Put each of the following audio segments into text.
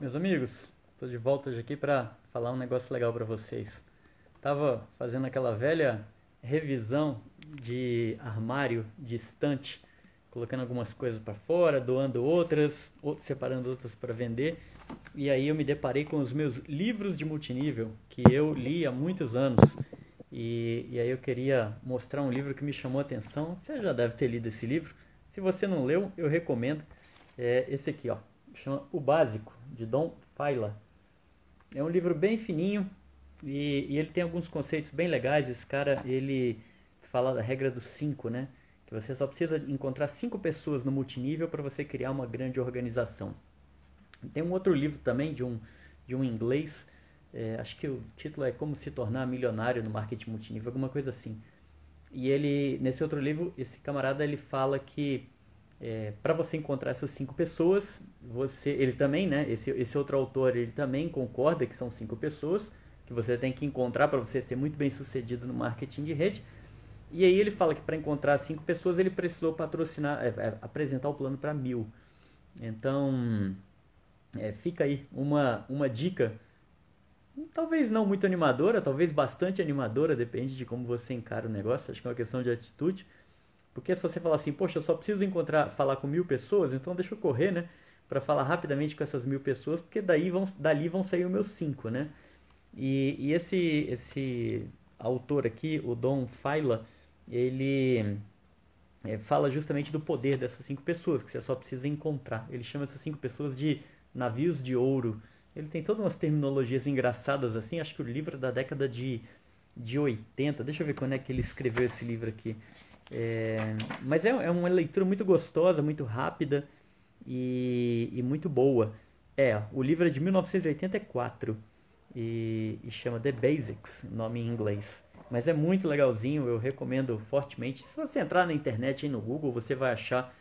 Meus amigos, estou de volta aqui para falar um negócio legal para vocês. Tava fazendo aquela velha revisão de armário, de estante, colocando algumas coisas para fora, doando outras, separando outras para vender. E aí eu me deparei com os meus livros de multinível que eu li há muitos anos. E, e aí eu queria mostrar um livro que me chamou a atenção. Você já deve ter lido esse livro. Se você não leu, eu recomendo. É esse aqui, ó chama O Básico, de Dom Faila. É um livro bem fininho e, e, ele tem alguns conceitos bem legais. Esse cara, ele fala da regra dos cinco, né? Que você só precisa encontrar cinco pessoas no multinível para você criar uma grande organização. Tem um outro livro também de um, de um inglês, é, acho que o título é Como se tornar milionário no marketing multinível, alguma coisa assim. E ele, nesse outro livro, esse camarada ele fala que é, para você encontrar essas cinco pessoas, você, ele também, né? Esse, esse outro autor, ele também concorda que são cinco pessoas que você tem que encontrar para você ser muito bem sucedido no marketing de rede. E aí ele fala que para encontrar cinco pessoas ele precisou patrocinar, é, é, apresentar o plano para mil. Então, é, fica aí uma, uma dica, talvez não muito animadora, talvez bastante animadora, depende de como você encara o negócio. Acho que é uma questão de atitude porque se você falar assim, poxa, eu só preciso encontrar, falar com mil pessoas, então deixa eu correr, né? Para falar rapidamente com essas mil pessoas, porque daí vão, dali vão sair os meus cinco, né? E, e esse, esse autor aqui, o Dom Faila, ele é, fala justamente do poder dessas cinco pessoas, que você só precisa encontrar. Ele chama essas cinco pessoas de navios de ouro. Ele tem todas umas terminologias engraçadas assim, acho que o livro é da década de, de 80. Deixa eu ver quando é que ele escreveu esse livro aqui. É, mas é, é, uma leitura muito gostosa, muito rápida e, e, muito boa. É, o livro é de 1984 e, e chama The Basics, nome em inglês. Mas é muito legalzinho, eu recomendo fortemente. Se você entrar na internet e no Google, você vai achar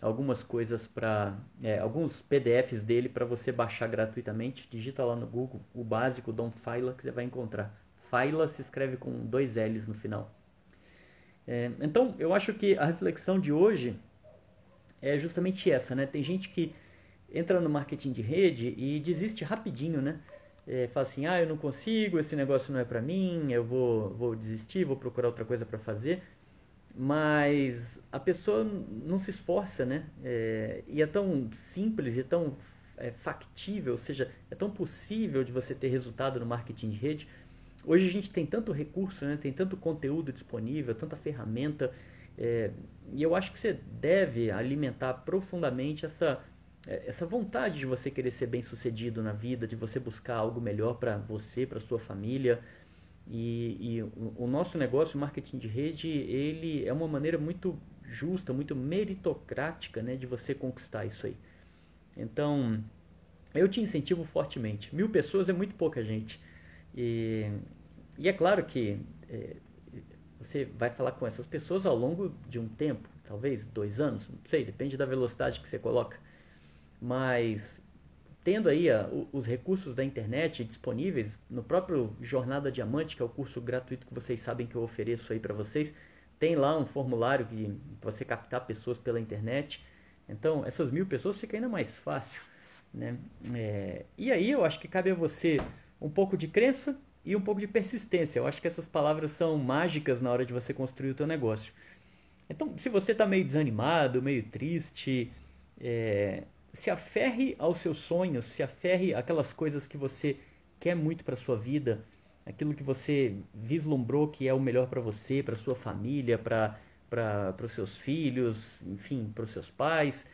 algumas coisas para é, alguns PDFs dele para você baixar gratuitamente. Digita lá no Google o básico Dom Faila que você vai encontrar. Faila se escreve com dois L's no final. É, então, eu acho que a reflexão de hoje é justamente essa, né? Tem gente que entra no marketing de rede e desiste rapidinho, né? É, fala assim, ah, eu não consigo, esse negócio não é para mim, eu vou, vou desistir, vou procurar outra coisa para fazer. Mas a pessoa não se esforça, né? É, e é tão simples e tão é, factível, ou seja, é tão possível de você ter resultado no marketing de rede Hoje a gente tem tanto recurso, né? tem tanto conteúdo disponível, tanta ferramenta, é, e eu acho que você deve alimentar profundamente essa, é, essa vontade de você querer ser bem sucedido na vida, de você buscar algo melhor para você, para sua família. E, e o, o nosso negócio, o marketing de rede, ele é uma maneira muito justa, muito meritocrática né, de você conquistar isso aí. Então, eu te incentivo fortemente. Mil pessoas é muito pouca gente. E, e é claro que é, você vai falar com essas pessoas ao longo de um tempo, talvez dois anos, não sei, depende da velocidade que você coloca. Mas tendo aí a, os recursos da internet disponíveis no próprio Jornada Diamante, que é o curso gratuito que vocês sabem que eu ofereço aí para vocês, tem lá um formulário que você captar pessoas pela internet. Então, essas mil pessoas fica ainda mais fácil. Né? É, e aí eu acho que cabe a você um pouco de crença e um pouco de persistência. Eu acho que essas palavras são mágicas na hora de você construir o teu negócio. Então, se você está meio desanimado, meio triste, é, se aferre aos seus sonhos, se aferre àquelas coisas que você quer muito para sua vida, aquilo que você vislumbrou que é o melhor para você, para sua família, para para os seus filhos, enfim, para os seus pais,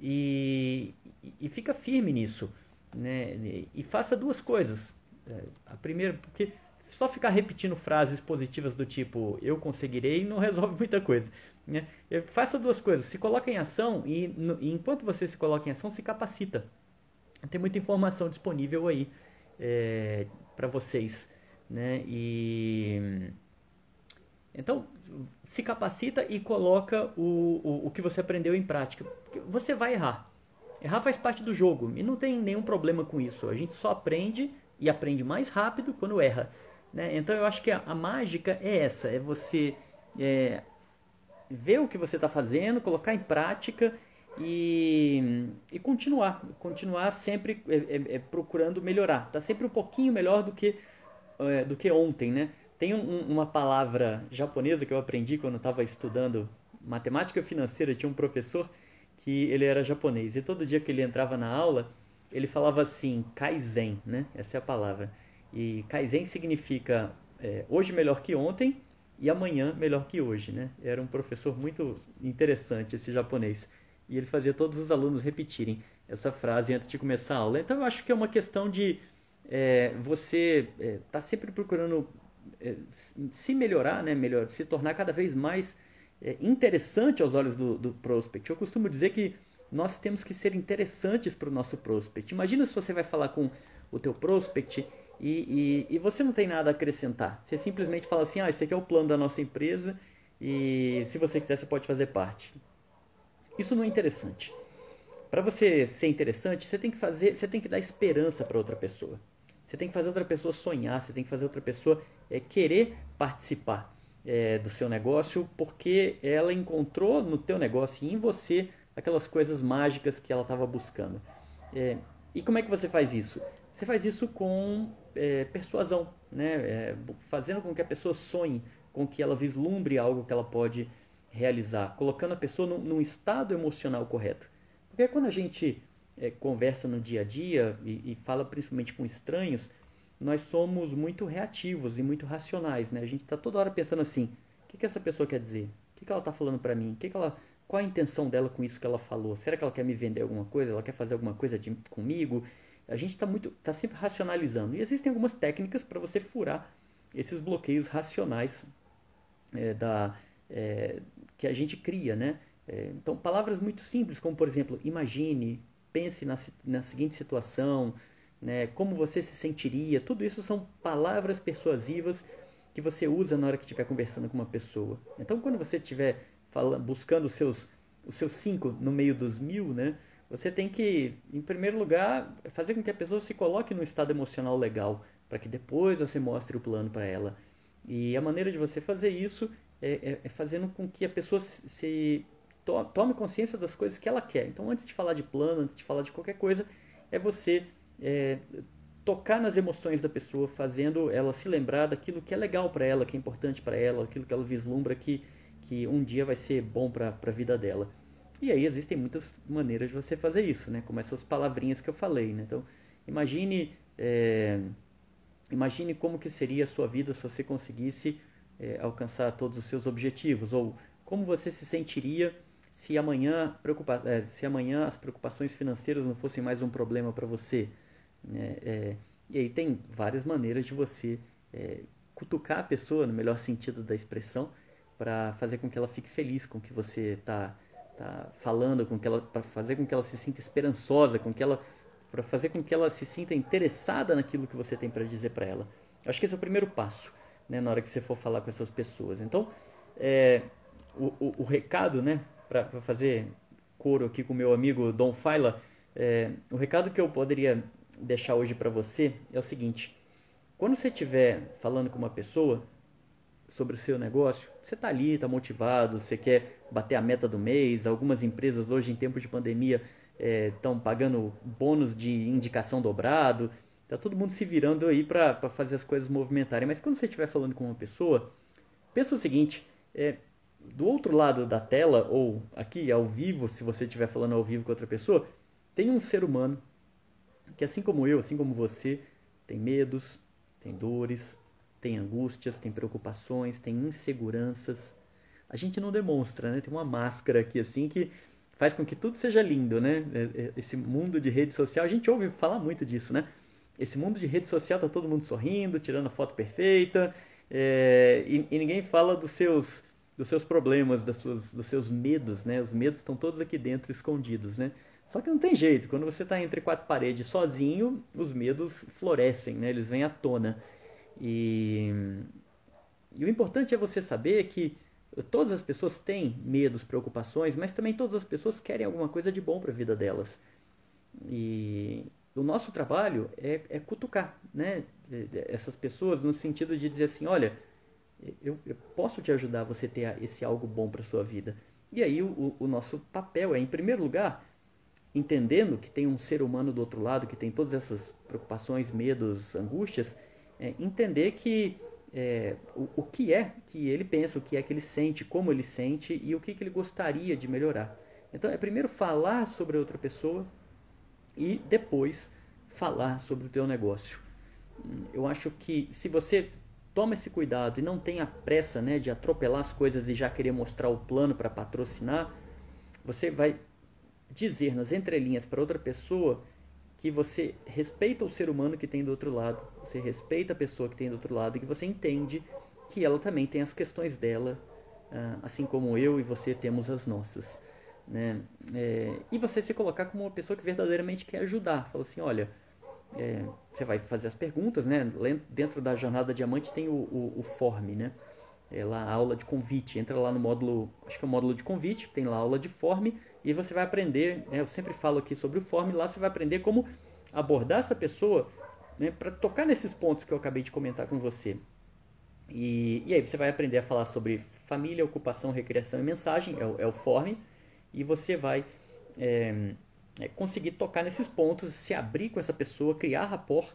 e, e fica firme nisso, né? E faça duas coisas. É, a primeira, porque só ficar repetindo frases positivas do tipo eu conseguirei não resolve muita coisa. Né? Faça duas coisas, se coloque em ação e, no, e, enquanto você se coloca em ação, se capacita. Tem muita informação disponível aí é, para vocês. Né? E então se capacita e coloca o, o, o que você aprendeu em prática. Você vai errar. Errar faz parte do jogo e não tem nenhum problema com isso. A gente só aprende e aprende mais rápido quando erra. Né? Então eu acho que a, a mágica é essa, é você é, ver o que você está fazendo, colocar em prática e, e continuar, continuar sempre é, é, é procurando melhorar. Tá sempre um pouquinho melhor do que é, do que ontem, né? Tem um, uma palavra japonesa que eu aprendi quando estava estudando matemática financeira. Tinha um professor que ele era japonês e todo dia que ele entrava na aula ele falava assim kaizen, né? Essa é a palavra. E kaizen significa é, hoje melhor que ontem e amanhã melhor que hoje, né? Era um professor muito interessante esse japonês e ele fazia todos os alunos repetirem essa frase antes de começar a aula. Então eu acho que é uma questão de é, você estar é, tá sempre procurando é, se melhorar, né, melhor, se tornar cada vez mais é, interessante aos olhos do, do prospect. Eu costumo dizer que nós temos que ser interessantes para o nosso prospect. Imagina se você vai falar com o teu prospect e, e, e, você não tem nada a acrescentar. Você simplesmente fala assim, ah, esse aqui é o plano da nossa empresa e se você quiser você pode fazer parte. Isso não é interessante. Para você ser interessante, você tem que fazer, você tem que dar esperança para outra pessoa. Você tem que fazer outra pessoa sonhar, você tem que fazer outra pessoa é, querer participar é, do seu negócio, porque ela encontrou no teu negócio e em você aquelas coisas mágicas que ela estava buscando. É, e como é que você faz isso? Você faz isso com é, persuasão, né? É, fazendo com que a pessoa sonhe, com que ela vislumbre algo que ela pode realizar, colocando a pessoa num, num estado emocional correto. Porque quando a gente é, conversa no dia a dia e, e, fala principalmente com estranhos, nós somos muito reativos e muito racionais, né? A gente está toda hora pensando assim: o que, que essa pessoa quer dizer? O que, que ela está falando para mim? O que, que ela, qual a intenção dela com isso que ela falou? Será que ela quer me vender alguma coisa? Ela quer fazer alguma coisa de, comigo? A gente está muito, está sempre racionalizando. E existem algumas técnicas para você furar esses bloqueios racionais é, da, é, que a gente cria, né? É, então, palavras muito simples, como por exemplo, imagine, pense na, na seguinte situação, né? como você se sentiria, tudo isso são palavras persuasivas que você usa na hora que estiver conversando com uma pessoa. Então, quando você estiver buscando os seus, os seus cinco no meio dos mil, né? Você tem que, em primeiro lugar, fazer com que a pessoa se coloque num estado emocional legal, para que depois você mostre o plano para ela. E a maneira de você fazer isso é, é, é fazendo com que a pessoa se to, tome consciência das coisas que ela quer. Então, antes de falar de plano, antes de falar de qualquer coisa, é você é, tocar nas emoções da pessoa, fazendo ela se lembrar daquilo que é legal para ela, que é importante para ela, aquilo que ela vislumbra que, que um dia vai ser bom para a vida dela. E aí existem muitas maneiras de você fazer isso, né? Como essas palavrinhas que eu falei, né? Então, imagine, é, imagine como que seria a sua vida se você conseguisse é, alcançar todos os seus objetivos? Ou como você se sentiria se amanhã, preocupa é, se amanhã as preocupações financeiras não fossem mais um problema para você? Né? É, e aí tem várias maneiras de você é, cutucar a pessoa, no melhor sentido da expressão, para fazer com que ela fique feliz com o que você está tá falando, com que ela, para fazer com que ela se sinta esperançosa, com que ela, para fazer com que ela se sinta interessada naquilo que você tem para dizer para ela. Acho que esse é o primeiro passo né, na hora que você for falar com essas pessoas. Então, é, o, o, o, recado, né, para fazer coro aqui com meu amigo Dom Faila, é, o recado que eu poderia deixar hoje para você é o seguinte: quando você estiver falando com uma pessoa sobre o seu negócio, você está ali, está motivado, você quer bater a meta do mês. Algumas empresas hoje, em tempos de pandemia, estão é, pagando bônus de indicação dobrado. Tá todo mundo se virando aí para fazer as coisas movimentarem. Mas quando você estiver falando com uma pessoa, pensa o seguinte: é, do outro lado da tela, ou aqui ao vivo, se você estiver falando ao vivo com outra pessoa, tem um ser humano que, assim como eu, assim como você, tem medos, tem dores, tem angústias, tem preocupações, tem inseguranças. A gente não demonstra, né? Tem uma máscara aqui assim que faz com que tudo seja lindo, né? É, é, esse mundo de rede social, a gente ouve falar muito disso, né? esse mundo de rede social tá todo mundo sorrindo, tirando a foto perfeita, é, e, e, ninguém fala dos seus, dos seus problemas, das suas, dos seus medos, né? Os medos estão todos aqui dentro escondidos, né? Só que não tem jeito, quando você está entre quatro paredes sozinho, os medos florescem, né? Eles vêm à tona. E, e o importante é você saber que todas as pessoas têm medos, preocupações, mas também todas as pessoas querem alguma coisa de bom para a vida delas. E, o nosso trabalho é, é cutucar né, essas pessoas no sentido de dizer assim, olha, eu, eu posso te ajudar a você ter esse algo bom para sua vida. E aí o, o nosso papel é, em primeiro lugar, entendendo que tem um ser humano do outro lado que tem todas essas preocupações, medos, angústias, é, entender que é, o, o, que é que ele pensa, o que é que ele sente, como ele sente e o que, que ele gostaria de melhorar. Então é primeiro falar sobre outra pessoa e depois falar sobre o teu negócio. Eu acho que se você toma esse cuidado e não tem a pressa né, de atropelar as coisas e já querer mostrar o plano para patrocinar, você vai dizer nas entrelinhas para outra pessoa que você respeita o ser humano que tem do outro lado, você respeita a pessoa que tem do outro lado e que você entende que ela também tem as questões dela, ah, assim como eu e você temos as nossas. Né? É, e você se colocar como uma pessoa que verdadeiramente quer ajudar. Fala assim, olha, é, você vai fazer as perguntas, né? Dentro da jornada diamante tem o, o, o form, né? É lá a aula de convite. Entra lá no módulo, acho que é o módulo de convite, tem lá a aula de form e você vai aprender. Né? Eu sempre falo aqui sobre o form, lá você vai aprender como abordar essa pessoa né? para tocar nesses pontos que eu acabei de comentar com você. E, e, aí você vai aprender a falar sobre família, ocupação, recreação e mensagem, é o, é o form, e você vai é, é, conseguir tocar nesses pontos, se abrir com essa pessoa, criar rapport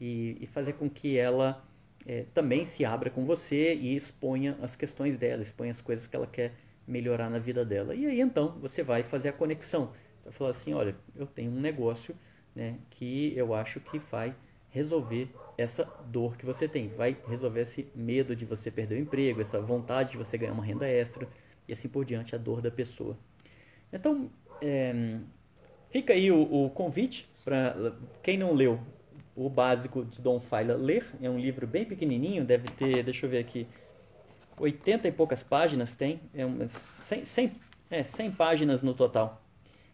e, e fazer com que ela é, também se abra com você e exponha as questões dela, exponha as coisas que ela quer melhorar na vida dela. E aí então você vai fazer a conexão. Vai falar assim, olha, eu tenho um negócio né, que eu acho que vai resolver essa dor que você tem, vai resolver esse medo de você perder o emprego, essa vontade de você ganhar uma renda extra e assim por diante, a dor da pessoa. Então, é, Fica aí o, o convite para quem não leu o básico de Dom Faila ler. É um livro bem pequenininho, deve ter, deixa eu ver aqui, 80 e poucas páginas tem, é um, 100, 100, é, 100 páginas no total.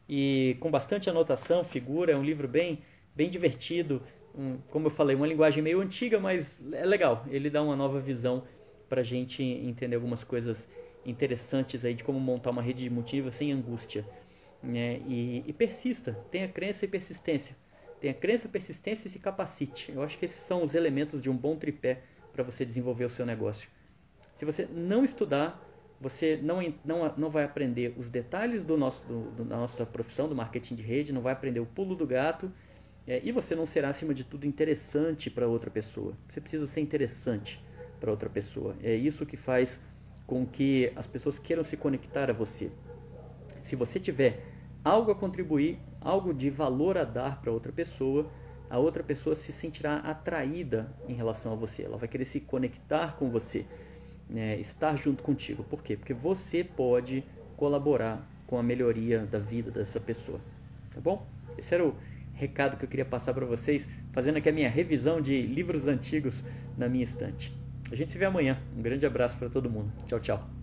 E com bastante anotação, figura, é um livro bem, bem divertido, um, como eu falei, uma linguagem meio antiga, mas é legal. Ele dá uma nova visão para a gente entender algumas coisas interessantes aí de como montar uma rede de motivos sem angústia né? e, e persista, tenha crença e persistência. Tenha crença, persistência e se capacite. Eu acho que esses são os elementos de um bom tripé para você desenvolver o seu negócio. Se você não estudar, você não, não, não vai aprender os detalhes do nosso, do, do, da nossa profissão, do marketing de rede, não vai aprender o pulo do gato, é, e você não será, acima de tudo, interessante para outra pessoa. Você precisa ser interessante para outra pessoa. É isso que faz com que as pessoas queiram se conectar a você. Se você tiver algo a contribuir, algo de valor a dar para outra pessoa, a outra pessoa se sentirá atraída em relação a você. Ela vai querer se conectar com você, né, estar junto contigo. Por quê? Porque você pode colaborar com a melhoria da vida dessa pessoa. Tá bom? Esse era o recado que eu queria passar para vocês, fazendo aqui a minha revisão de livros antigos na minha estante. A gente se vê amanhã. Um grande abraço para todo mundo. Tchau, tchau.